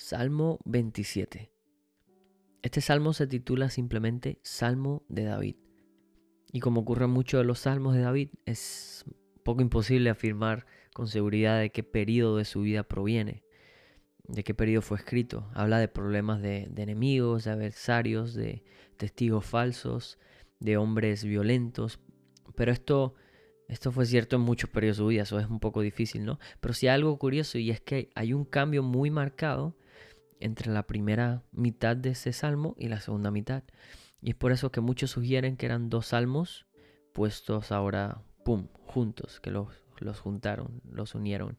Salmo 27. Este salmo se titula simplemente Salmo de David. Y como ocurre en muchos de los salmos de David, es poco imposible afirmar con seguridad de qué periodo de su vida proviene, de qué periodo fue escrito. Habla de problemas de, enemigos, de adversarios, de testigos falsos, de hombres violentos. Pero esto, esto fue cierto en muchos periodos de su vida, eso es un poco difícil, ¿no? Pero sí hay algo curioso y es que hay un cambio muy marcado entre la primera mitad de ese salmo y la segunda mitad. Y es por eso que muchos sugieren que eran dos salmos puestos ahora, ¡pum!, juntos, que los, los juntaron, los unieron.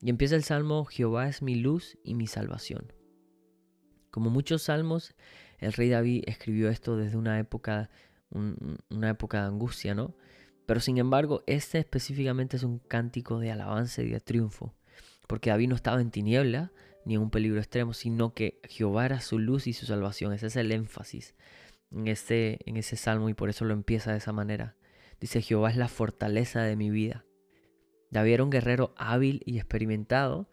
Y empieza el salmo, Jehová es mi luz y mi salvación. Como muchos salmos, el rey David escribió esto desde una época, una época de angustia, ¿no? Pero sin embargo, este específicamente es un cántico de alabanza y de triunfo, porque David no estaba en tiniebla, ni en un peligro extremo, sino que Jehová era su luz y su salvación. Ese es el énfasis en, este, en ese salmo y por eso lo empieza de esa manera. Dice, Jehová es la fortaleza de mi vida. David era un guerrero hábil y experimentado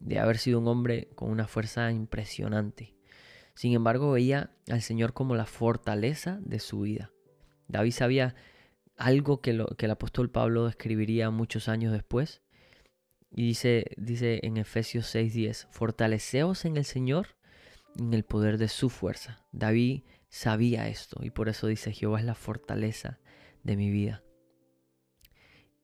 de haber sido un hombre con una fuerza impresionante. Sin embargo, veía al Señor como la fortaleza de su vida. David sabía algo que, lo, que el apóstol Pablo describiría muchos años después, y dice, dice en Efesios 6:10, fortaleceos en el Señor en el poder de su fuerza. David sabía esto y por eso dice, Jehová es la fortaleza de mi vida.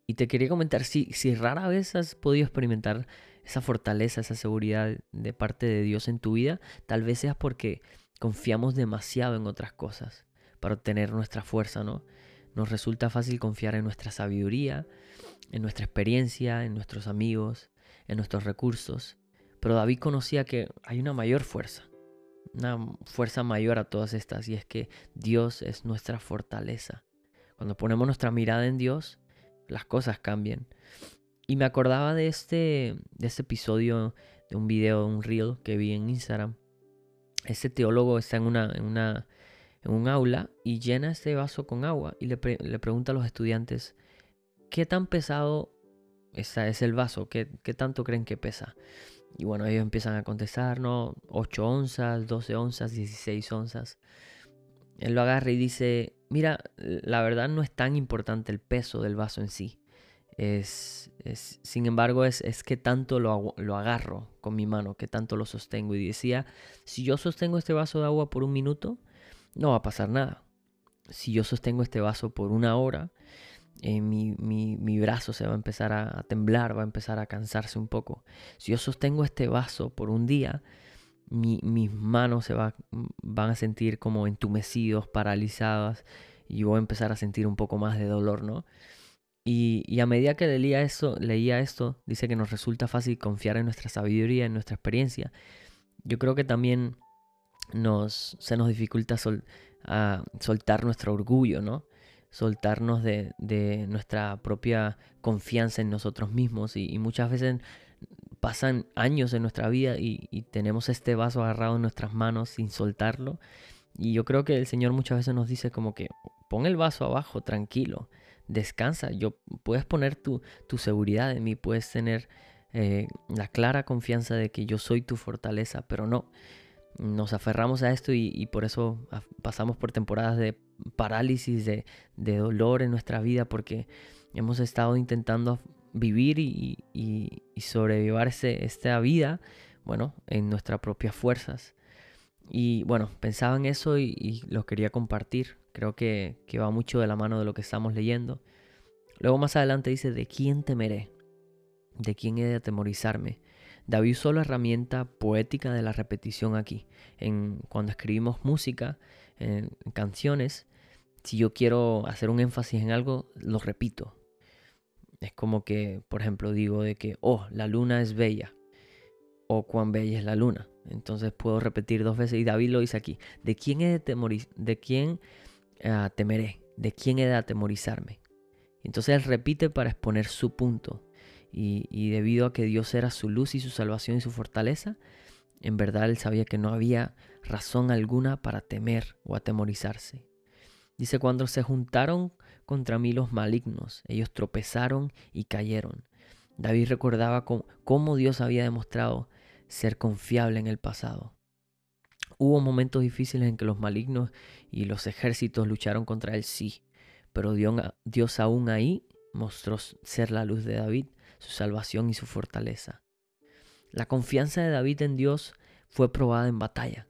Y te quería comentar, si, si rara vez has podido experimentar esa fortaleza, esa seguridad de parte de Dios en tu vida, tal vez sea porque confiamos demasiado en otras cosas para obtener nuestra fuerza, ¿no? Nos resulta fácil confiar en nuestra sabiduría, en nuestra experiencia, en nuestros amigos, en nuestros recursos. Pero David conocía que hay una mayor fuerza, una fuerza mayor a todas estas, y es que Dios es nuestra fortaleza. Cuando ponemos nuestra mirada en Dios, las cosas cambian. Y me acordaba de este, de este episodio de un video, un reel que vi en Instagram. Ese teólogo está en una, en una en un aula y llena este vaso con agua y le, pregunta a los estudiantes, ¿qué tan pesado es el vaso? ¿Qué, tanto creen que pesa? Y bueno, ellos empiezan a contestar, ¿no? 8 onzas, 12 onzas, 16 onzas. Él lo agarra y dice, mira, la verdad no es tan importante el peso del vaso en sí. Es, sin embargo, es, es que tanto lo, lo, agarro con mi mano, que tanto lo sostengo. Y decía, si yo sostengo este vaso de agua por un minuto, no va a pasar nada. Si yo sostengo este vaso por una hora, eh, mi, brazo se va a empezar a, temblar, va a empezar a cansarse un poco. Si yo sostengo este vaso por un día, mis manos se va, van a sentir como entumecidos, paralizadas, y voy a empezar a sentir un poco más de dolor, ¿no? Y, a medida que leía, eso, leía esto, dice que nos resulta fácil confiar en nuestra sabiduría, en nuestra experiencia. Yo creo que también nos, se nos dificulta soltar nuestro orgullo, ¿no? soltarnos de, nuestra propia confianza en nosotros mismos y, muchas veces pasan años en nuestra vida y, tenemos este vaso agarrado en nuestras manos sin soltarlo y yo creo que el Señor muchas veces nos dice como que pon el vaso abajo, tranquilo, descansa, yo puedes poner tu, tu seguridad en mí, puedes tener eh, la clara confianza de que yo soy tu fortaleza, pero no, nos aferramos a esto y, por eso pasamos por temporadas de parálisis, de, dolor en nuestra vida, porque hemos estado intentando vivir y, sobrevivir esta vida, bueno, en nuestras propias fuerzas. Y bueno, pensaba en eso y, lo quería compartir. Creo que, que va mucho de la mano de lo que estamos leyendo. Luego más adelante dice, ¿de quién temeré? ¿De quién he de atemorizarme? David usó la herramienta poética de la repetición aquí. En, cuando escribimos música, en, canciones, si yo quiero hacer un énfasis en algo, lo repito. Es como que, por ejemplo, digo de que, oh, la luna es bella. O cuán bella es la luna. Entonces puedo repetir dos veces. Y David lo dice aquí. ¿De quién he de, de quién, ah, temeré? ¿De quién he de atemorizarme? Entonces él repite para exponer su punto. Y, debido a que Dios era su luz y su salvación y su fortaleza, en verdad él sabía que no había razón alguna para temer o atemorizarse. Dice, cuando se juntaron contra mí los malignos, ellos tropezaron y cayeron. David recordaba cómo, Dios había demostrado ser confiable en el pasado. Hubo momentos difíciles en que los malignos y los ejércitos lucharon contra él, sí, pero Dios aún ahí mostró ser la luz de David, su salvación y su fortaleza. La confianza de David en Dios fue probada en batalla.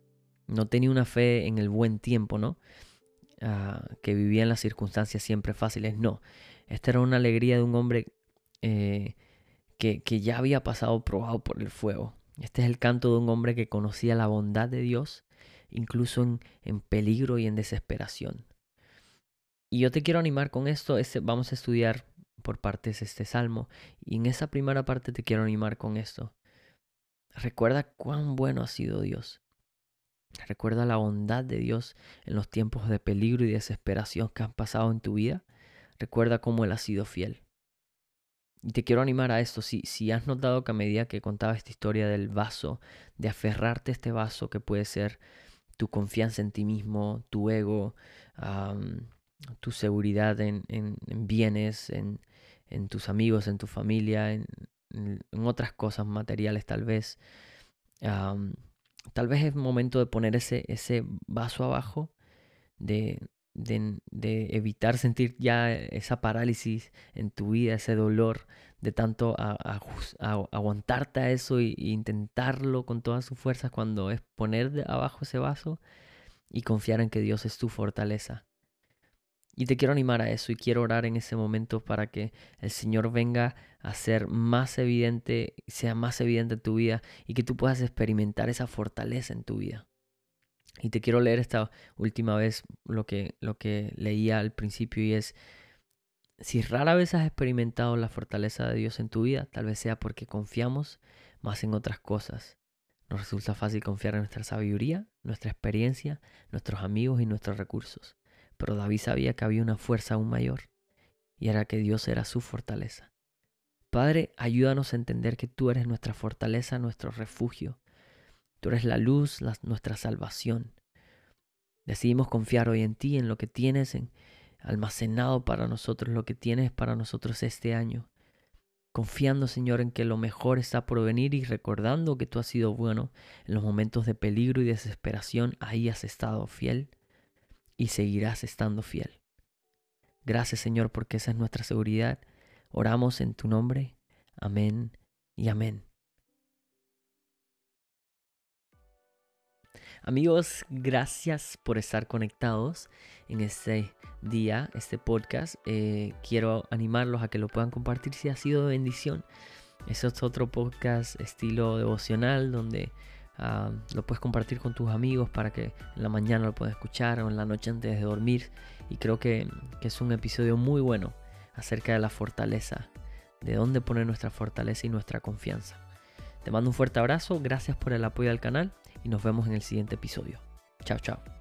No tenía una fe en el buen tiempo, ¿no? Ah, que vivía en las circunstancias siempre fáciles. No, esta era una alegría de un hombre eh, que, que ya había pasado probado por el fuego. Este es el canto de un hombre que conocía la bondad de Dios, incluso en, en peligro y en desesperación. Y yo te quiero animar con esto. Vamos a estudiar por partes este salmo. Y en esa primera parte te quiero animar con esto. Recuerda cuán bueno ha sido Dios. Recuerda la bondad de Dios en los tiempos de peligro y desesperación que han pasado en tu vida. Recuerda cómo Él ha sido fiel. Y te quiero animar a esto. Si, si has notado que a medida que contaba esta historia del vaso, de aferrarte a este vaso que puede ser tu confianza en ti mismo, tu ego, tu seguridad en, en, bienes, en, en, tus amigos, en tu familia, en, otras cosas materiales tal vez. tal vez es momento de poner ese, ese vaso abajo, de, de, evitar sentir ya esa parálisis en tu vida, ese dolor, de tanto aguantarte a eso e intentarlo con todas sus fuerzas cuando es poner abajo ese vaso y confiar en que Dios es tu fortaleza. Y te quiero animar a eso y quiero orar en ese momento para que el Señor venga a ser más evidente, sea más evidente en tu vida y que tú puedas experimentar esa fortaleza en tu vida. Y te quiero leer esta última vez lo que, lo que leía al principio y es, si rara vez has experimentado la fortaleza de Dios en tu vida, tal vez sea porque confiamos más en otras cosas. Nos resulta fácil confiar en nuestra sabiduría, nuestra experiencia, nuestros amigos y nuestros recursos. Pero David sabía que había una fuerza aún mayor, y era que Dios era su fortaleza. Padre, ayúdanos a entender que tú eres nuestra fortaleza, nuestro refugio. Tú eres la luz, nuestra salvación. Decidimos confiar hoy en ti, en lo que tienes en, almacenado para nosotros, lo que tienes para nosotros este año. Confiando, Señor, en que lo mejor está por venir y recordando que tú has sido bueno en los momentos de peligro y desesperación, ahí has estado fiel y seguirás estando fiel. Gracias Señor porque esa es nuestra seguridad. Oramos en tu nombre. Amén y amén. Amigos, gracias por estar conectados en este día, este podcast. Eh, quiero animarlos a que lo puedan compartir si ha sido de bendición. Este es otro podcast estilo devocional donde Ah, lo puedes compartir con tus amigos para que en la mañana lo puedan escuchar o en la noche antes de dormir. Y creo que, que es un episodio muy bueno acerca de la fortaleza, de dónde poner nuestra fortaleza y nuestra confianza. Te mando un fuerte abrazo, gracias por el apoyo al canal y nos vemos en el siguiente episodio. Chao, chao.